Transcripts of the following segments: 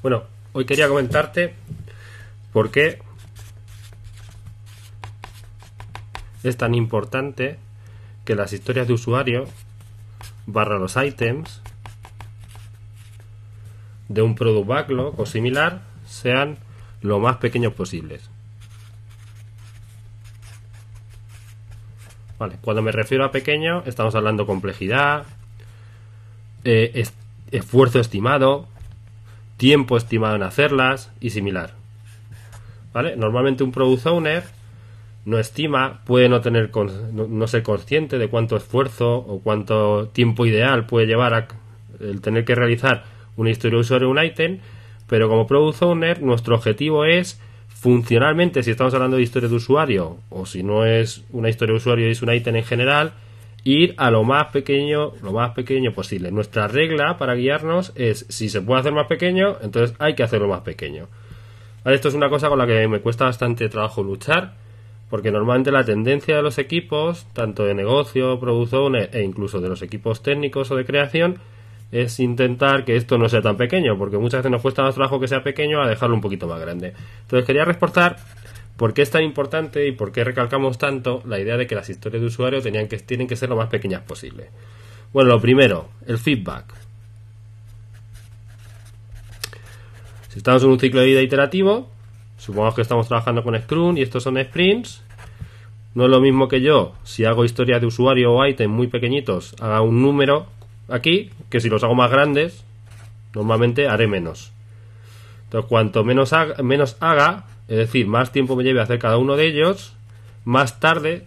Bueno, hoy quería comentarte por qué es tan importante que las historias de usuario barra los items de un product backlog o similar sean lo más pequeños posibles. Vale, cuando me refiero a pequeño, estamos hablando complejidad, eh, esfuerzo estimado, tiempo estimado en hacerlas y similar. ¿Vale? Normalmente un product owner no estima, puede no tener no, ser consciente de cuánto esfuerzo o cuánto tiempo ideal puede llevar a el tener que realizar una historia de usuario un ítem, pero como product owner nuestro objetivo es funcionalmente, si estamos hablando de historia de usuario o si no es una historia de usuario y es un ítem en general, ir a lo más pequeño, lo más pequeño posible. Nuestra regla para guiarnos es si se puede hacer más pequeño, entonces hay que hacerlo más pequeño. esto es una cosa con la que me cuesta bastante trabajo luchar, porque normalmente la tendencia de los equipos, tanto de negocio, producción e incluso de los equipos técnicos o de creación, es intentar que esto no sea tan pequeño, porque muchas veces nos cuesta más trabajo que sea pequeño a dejarlo un poquito más grande. Entonces quería reportar por qué es tan importante y por qué recalcamos tanto la idea de que las historias de usuario que, tienen que ser lo más pequeñas posible. Bueno, lo primero, el feedback. Si estamos en un ciclo de vida iterativo, supongamos que estamos trabajando con Scrum y estos son sprints, no es lo mismo que yo, si hago historias de usuario o item muy pequeñitos, haga un número aquí, que si los hago más grandes, normalmente haré menos. Entonces, cuanto menos haga, menos haga, es decir, más tiempo me lleve a hacer cada uno de ellos, más tarde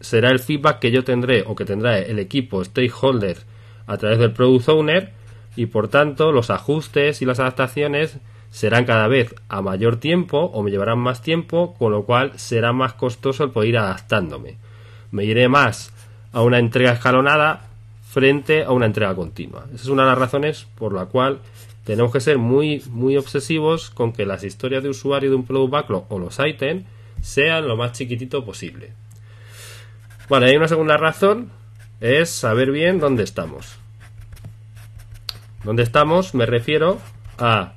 será el feedback que yo tendré o que tendrá el equipo stakeholder a través del product owner y por tanto los ajustes y las adaptaciones serán cada vez a mayor tiempo o me llevarán más tiempo, con lo cual será más costoso el poder ir adaptándome. Me iré más a una entrega escalonada frente a una entrega continua. Esa es una de las razones por la cual tenemos que ser muy, muy obsesivos con que las historias de usuario de un product backlog o los items sean lo más chiquitito posible. Bueno, hay una segunda razón, es saber bien dónde estamos. ¿Dónde estamos? Me refiero a,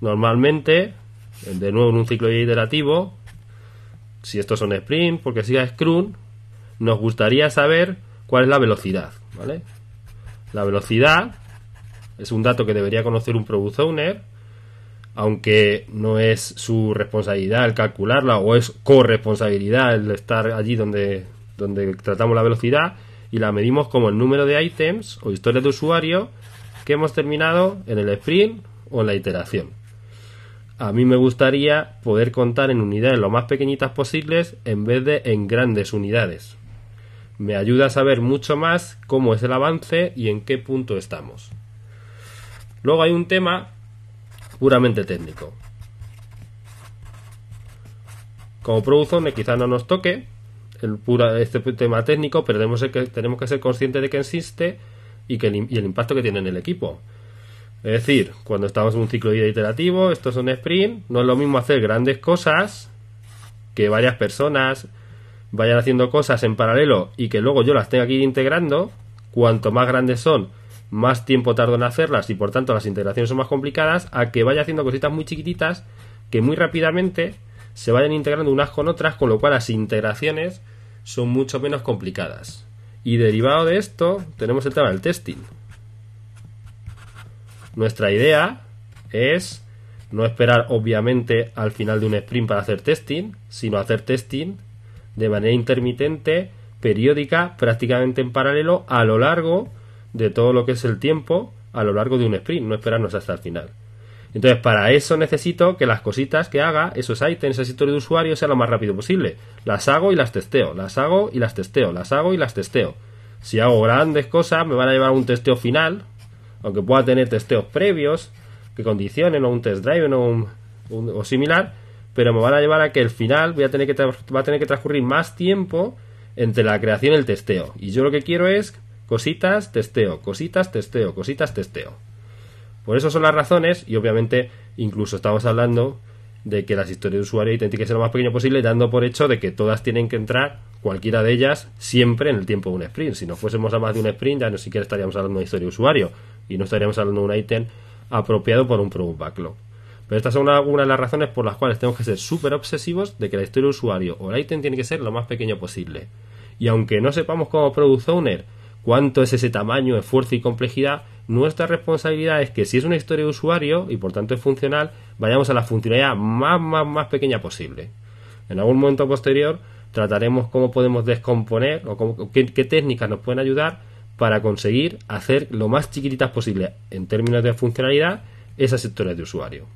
normalmente, de nuevo en un ciclo iterativo, si estos son sprint, porque siga Scrum, nos gustaría saber cuál es la velocidad. ¿vale? La velocidad es un dato que debería conocer un product owner, aunque no es su responsabilidad el calcularla o es corresponsabilidad el estar allí donde, donde tratamos la velocidad y la medimos como el número de ítems o historias de usuario que hemos terminado en el sprint o en la iteración. A mí me gustaría poder contar en unidades lo más pequeñitas posibles en vez de en grandes unidades me ayuda a saber mucho más cómo es el avance y en qué punto estamos. Luego hay un tema puramente técnico. Como Product quizás no nos toque el pura, este tema técnico, pero tenemos que, tenemos que ser conscientes de que existe y, que el, y el impacto que tiene en el equipo. Es decir, cuando estamos en un ciclo de vida iterativo, esto es un sprint, no es lo mismo hacer grandes cosas que varias personas vayan haciendo cosas en paralelo y que luego yo las tenga que ir integrando, cuanto más grandes son, más tiempo tardo en hacerlas y por tanto las integraciones son más complicadas, a que vaya haciendo cositas muy chiquititas que muy rápidamente se vayan integrando unas con otras, con lo cual las integraciones son mucho menos complicadas. Y derivado de esto tenemos el tema del testing. Nuestra idea es no esperar obviamente al final de un sprint para hacer testing, sino hacer testing de manera intermitente, periódica, prácticamente en paralelo, a lo largo de todo lo que es el tiempo, a lo largo de un sprint, no esperarnos hasta el final. Entonces, para eso necesito que las cositas que haga, esos ítems, esa historia de usuario, sea lo más rápido posible. Las hago y las testeo, las hago y las testeo, las hago y las testeo. Si hago grandes cosas, me van a llevar a un testeo final, aunque pueda tener testeos previos que condicionen o un test drive o, o similar, pero me van a llevar a que el final voy a tener que va a tener que transcurrir más tiempo entre la creación y el testeo. Y yo lo que quiero es cositas, testeo, cositas, testeo, cositas, testeo. Por eso son las razones, y obviamente incluso estamos hablando de que las historias de usuario tienen que ser lo más pequeño posible, dando por hecho de que todas tienen que entrar, cualquiera de ellas, siempre en el tiempo de un sprint. Si no fuésemos a más de un sprint, ya no siquiera estaríamos hablando de historia de usuario, y no estaríamos hablando de un ítem apropiado por un Product Backlog. Pero estas son algunas de las razones por las cuales tenemos que ser súper obsesivos de que la historia de usuario o el ítem tiene que ser lo más pequeño posible. Y aunque no sepamos como Product Owner cuánto es ese tamaño, esfuerzo y complejidad, nuestra responsabilidad es que si es una historia de usuario y por tanto es funcional, vayamos a la funcionalidad más, más, más pequeña posible. En algún momento posterior trataremos cómo podemos descomponer o qué, qué técnicas nos pueden ayudar para conseguir hacer lo más chiquititas posible en términos de funcionalidad esas historias de usuario.